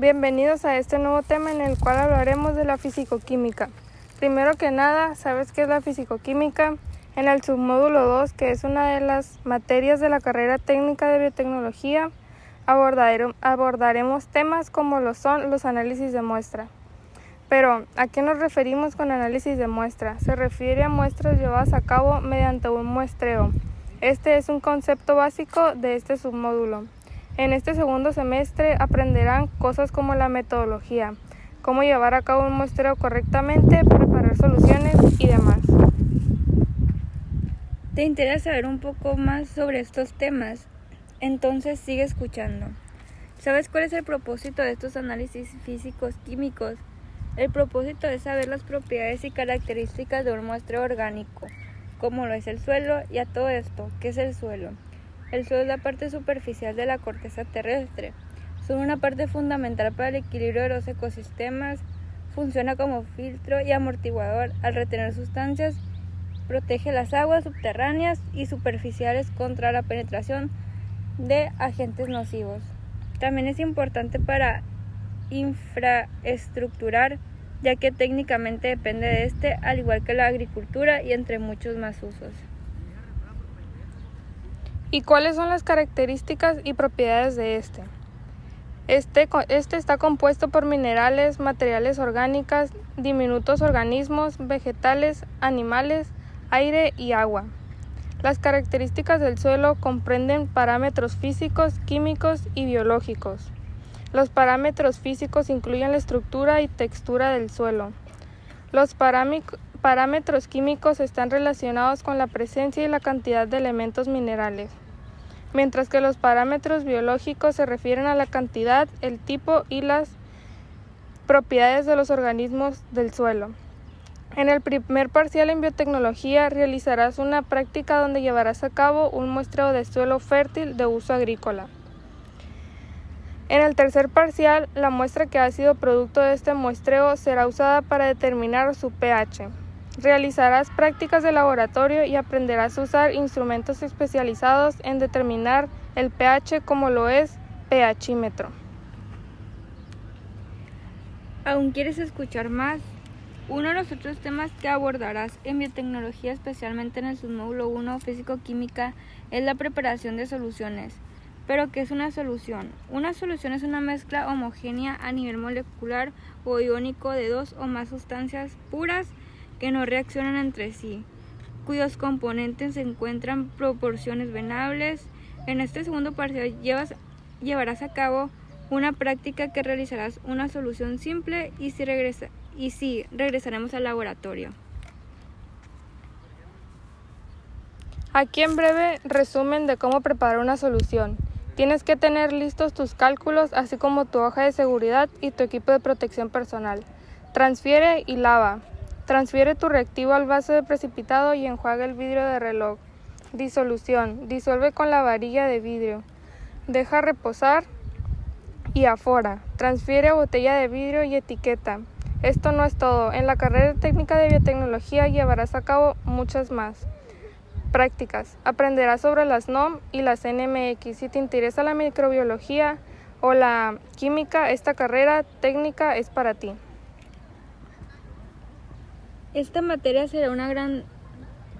Bienvenidos a este nuevo tema en el cual hablaremos de la fisicoquímica. Primero que nada, ¿sabes qué es la fisicoquímica? En el submódulo 2, que es una de las materias de la carrera técnica de biotecnología, abordaremos temas como lo son los análisis de muestra. Pero, ¿a qué nos referimos con análisis de muestra? Se refiere a muestras llevadas a cabo mediante un muestreo. Este es un concepto básico de este submódulo. En este segundo semestre aprenderán cosas como la metodología, cómo llevar a cabo un muestreo correctamente, preparar soluciones y demás. ¿Te interesa saber un poco más sobre estos temas? Entonces sigue escuchando. ¿Sabes cuál es el propósito de estos análisis físicos químicos? El propósito es saber las propiedades y características de un muestreo orgánico, como lo es el suelo y a todo esto, ¿qué es el suelo? El suelo es la parte superficial de la corteza terrestre. Son una parte fundamental para el equilibrio de los ecosistemas. Funciona como filtro y amortiguador al retener sustancias. Protege las aguas subterráneas y superficiales contra la penetración de agentes nocivos. También es importante para infraestructurar, ya que técnicamente depende de este, al igual que la agricultura y entre muchos más usos. ¿Y cuáles son las características y propiedades de este? Este, este está compuesto por minerales, materiales orgánicas, diminutos organismos, vegetales, animales, aire y agua. Las características del suelo comprenden parámetros físicos, químicos y biológicos. Los parámetros físicos incluyen la estructura y textura del suelo. Los parámetros químicos están relacionados con la presencia y la cantidad de elementos minerales mientras que los parámetros biológicos se refieren a la cantidad, el tipo y las propiedades de los organismos del suelo. En el primer parcial en biotecnología realizarás una práctica donde llevarás a cabo un muestreo de suelo fértil de uso agrícola. En el tercer parcial, la muestra que ha sido producto de este muestreo será usada para determinar su pH. Realizarás prácticas de laboratorio y aprenderás a usar instrumentos especializados en determinar el pH como lo es pHímetro. ¿Aún quieres escuchar más? Uno de los otros temas que abordarás en biotecnología, especialmente en el submódulo 1 físico-química, es la preparación de soluciones. ¿Pero qué es una solución? Una solución es una mezcla homogénea a nivel molecular o iónico de dos o más sustancias puras que no reaccionan entre sí, cuyos componentes se encuentran proporciones venables. En este segundo parcial llevarás a cabo una práctica que realizarás una solución simple y si, regresa, y si regresaremos al laboratorio. Aquí en breve resumen de cómo preparar una solución. Tienes que tener listos tus cálculos, así como tu hoja de seguridad y tu equipo de protección personal. Transfiere y lava. Transfiere tu reactivo al vaso de precipitado y enjuaga el vidrio de reloj. Disolución. Disuelve con la varilla de vidrio. Deja reposar y afora. Transfiere a botella de vidrio y etiqueta. Esto no es todo. En la carrera técnica de biotecnología llevarás a cabo muchas más. Prácticas. Aprenderás sobre las NOM y las NMX. Si te interesa la microbiología o la química, esta carrera técnica es para ti. Esta materia será, una gran,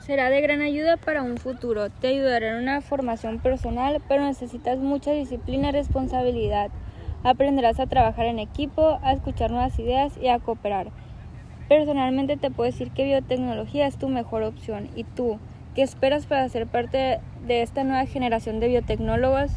será de gran ayuda para un futuro. Te ayudará en una formación personal, pero necesitas mucha disciplina y responsabilidad. Aprenderás a trabajar en equipo, a escuchar nuevas ideas y a cooperar. Personalmente te puedo decir que biotecnología es tu mejor opción. ¿Y tú? ¿Qué esperas para ser parte de esta nueva generación de biotecnólogos?